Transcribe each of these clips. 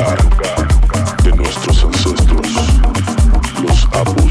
de nuestros ancestros, los Apus.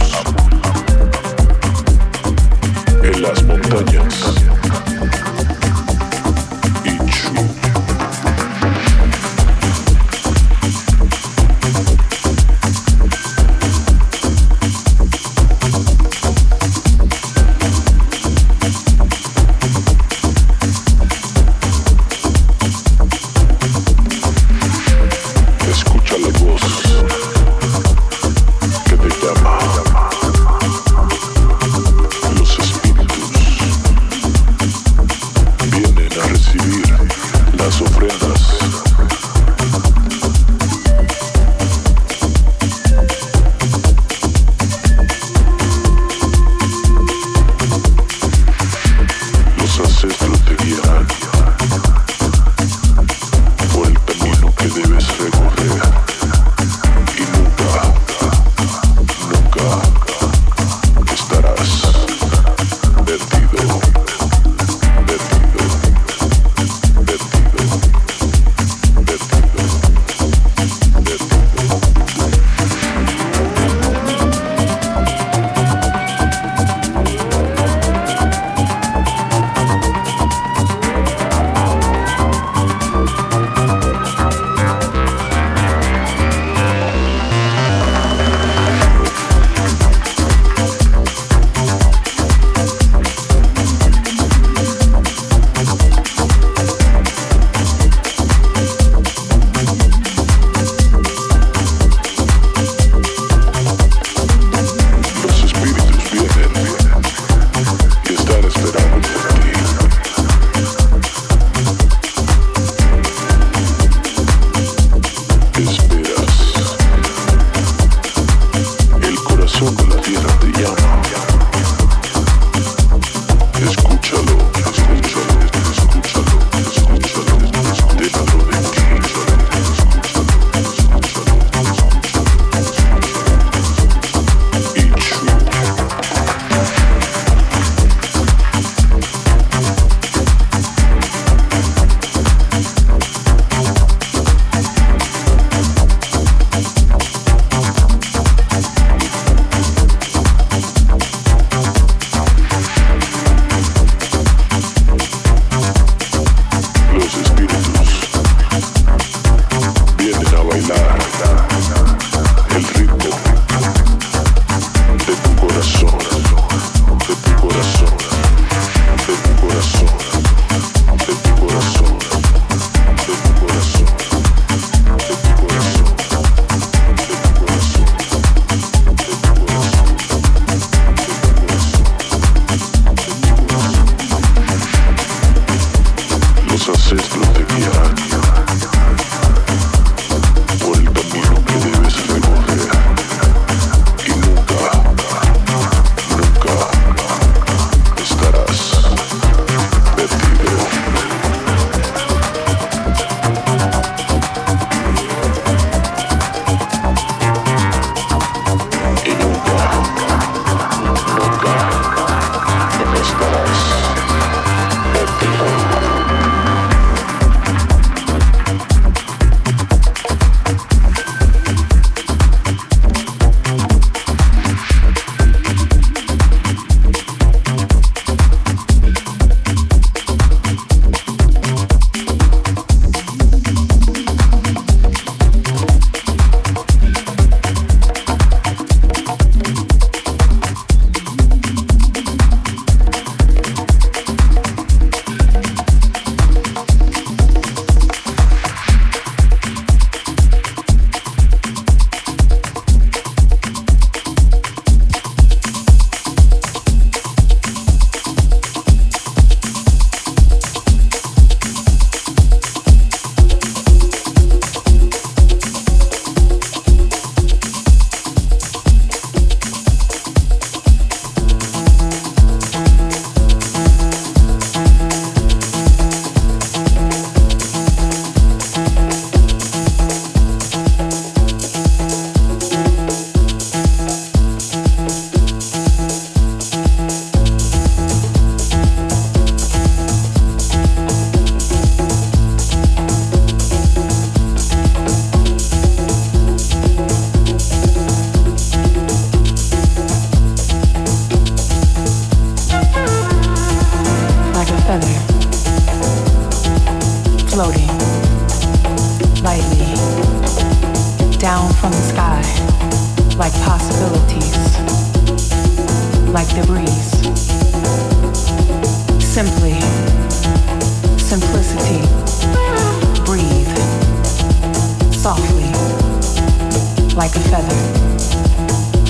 Like a feather,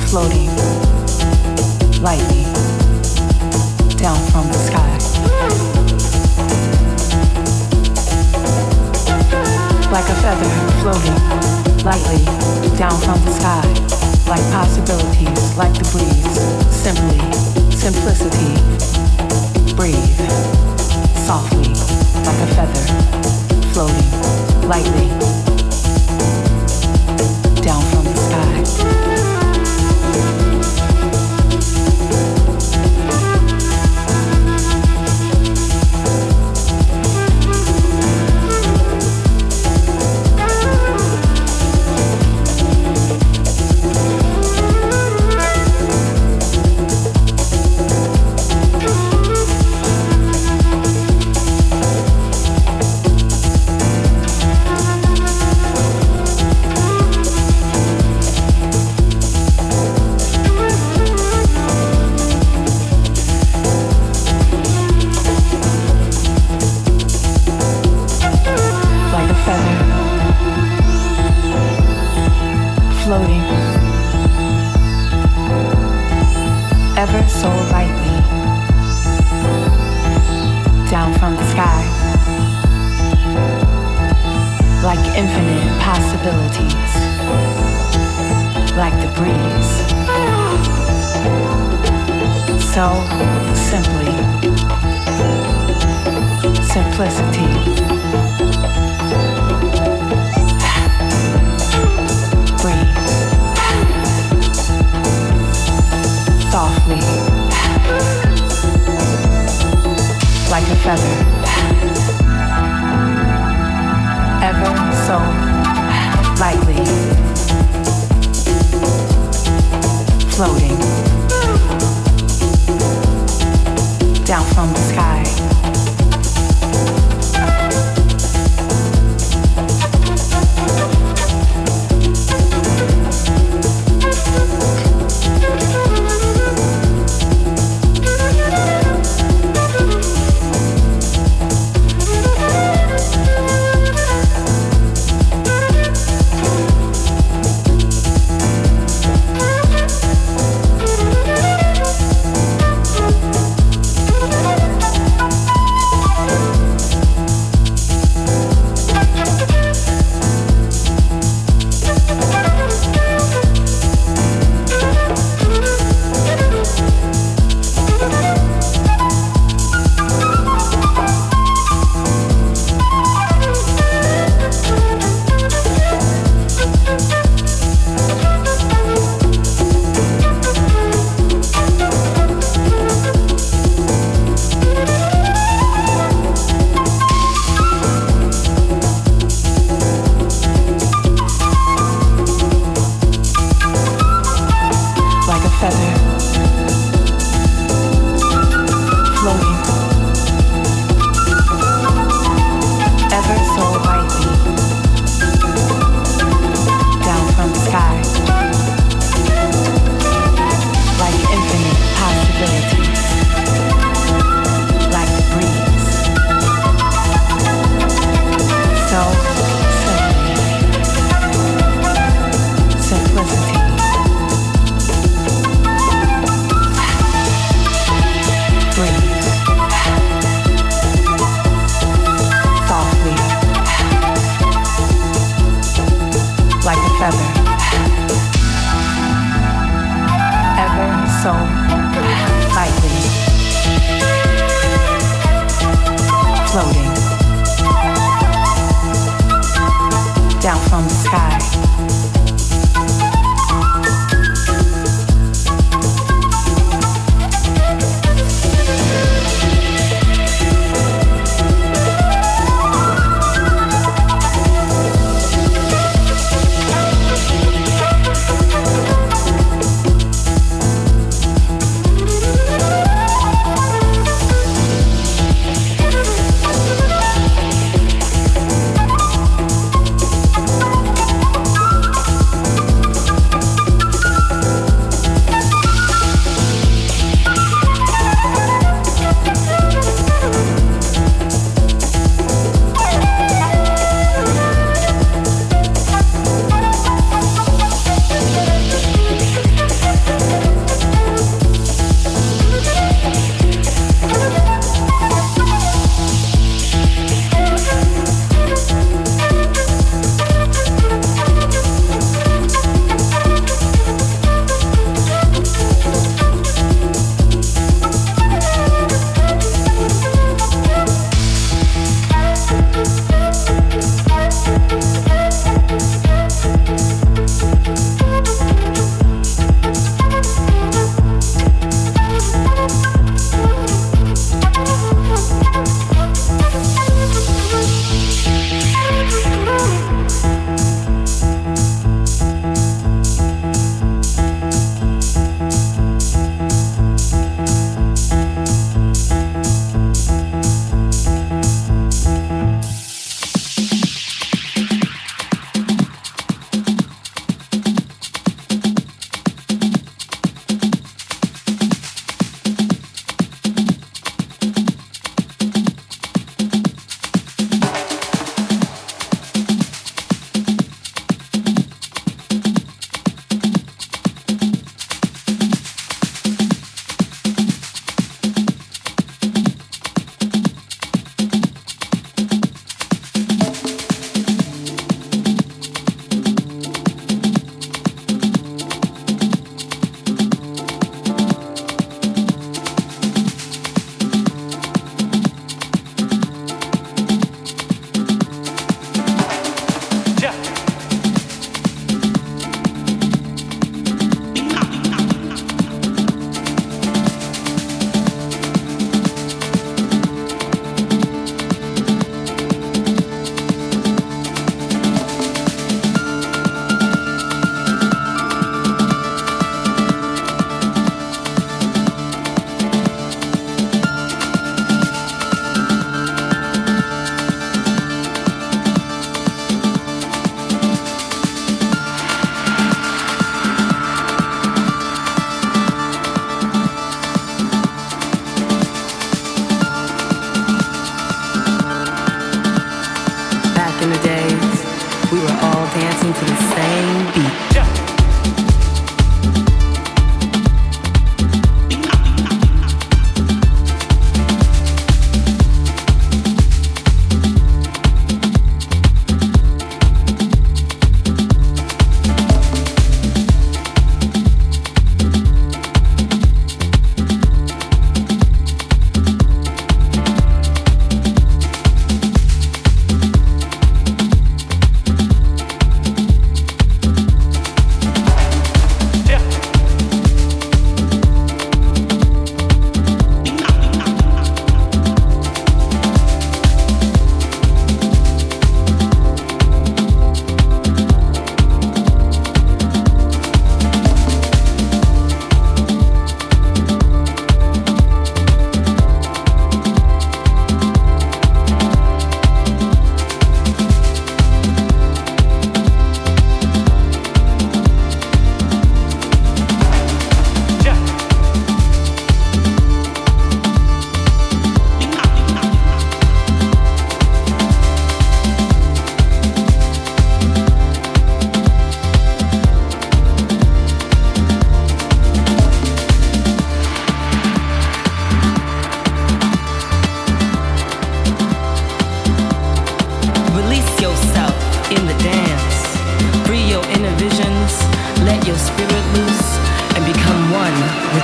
floating lightly down from the sky. Like a feather floating lightly down from the sky. Like possibilities, like the breeze. Simply, simplicity. Breathe softly, like a feather floating lightly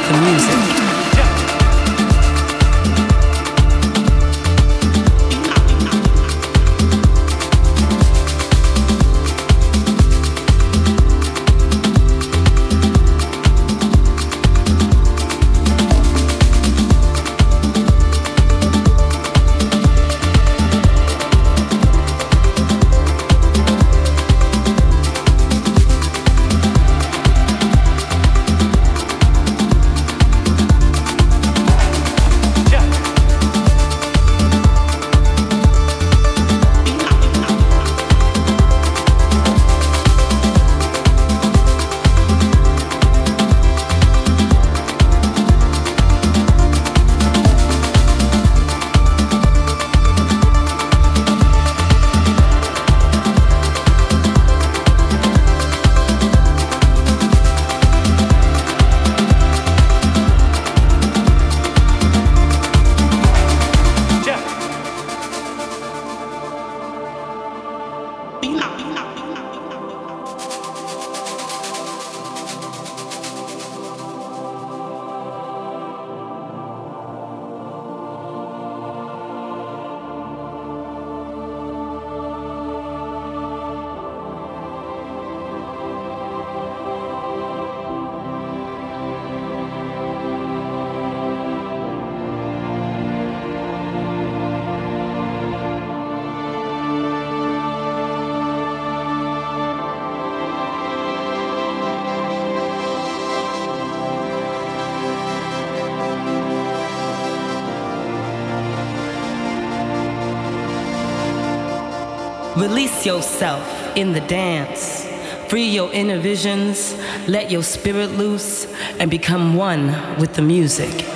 the music. Release yourself in the dance. Free your inner visions, let your spirit loose, and become one with the music.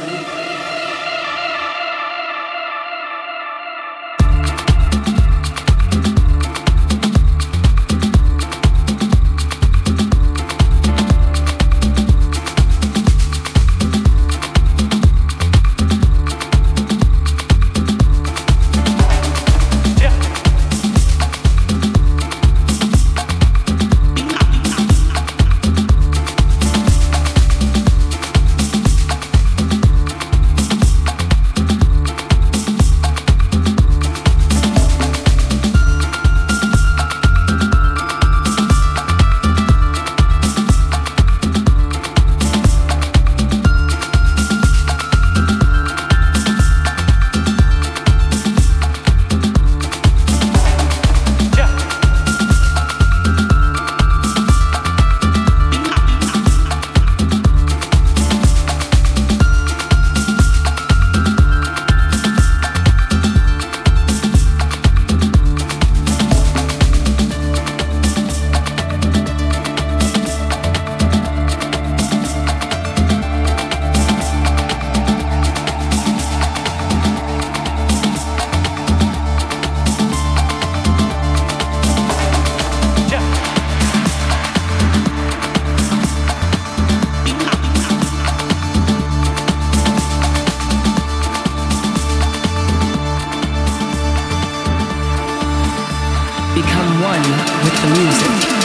become one with the music.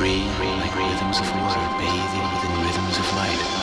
free, free like rhythms of water bathing within rhythms of light.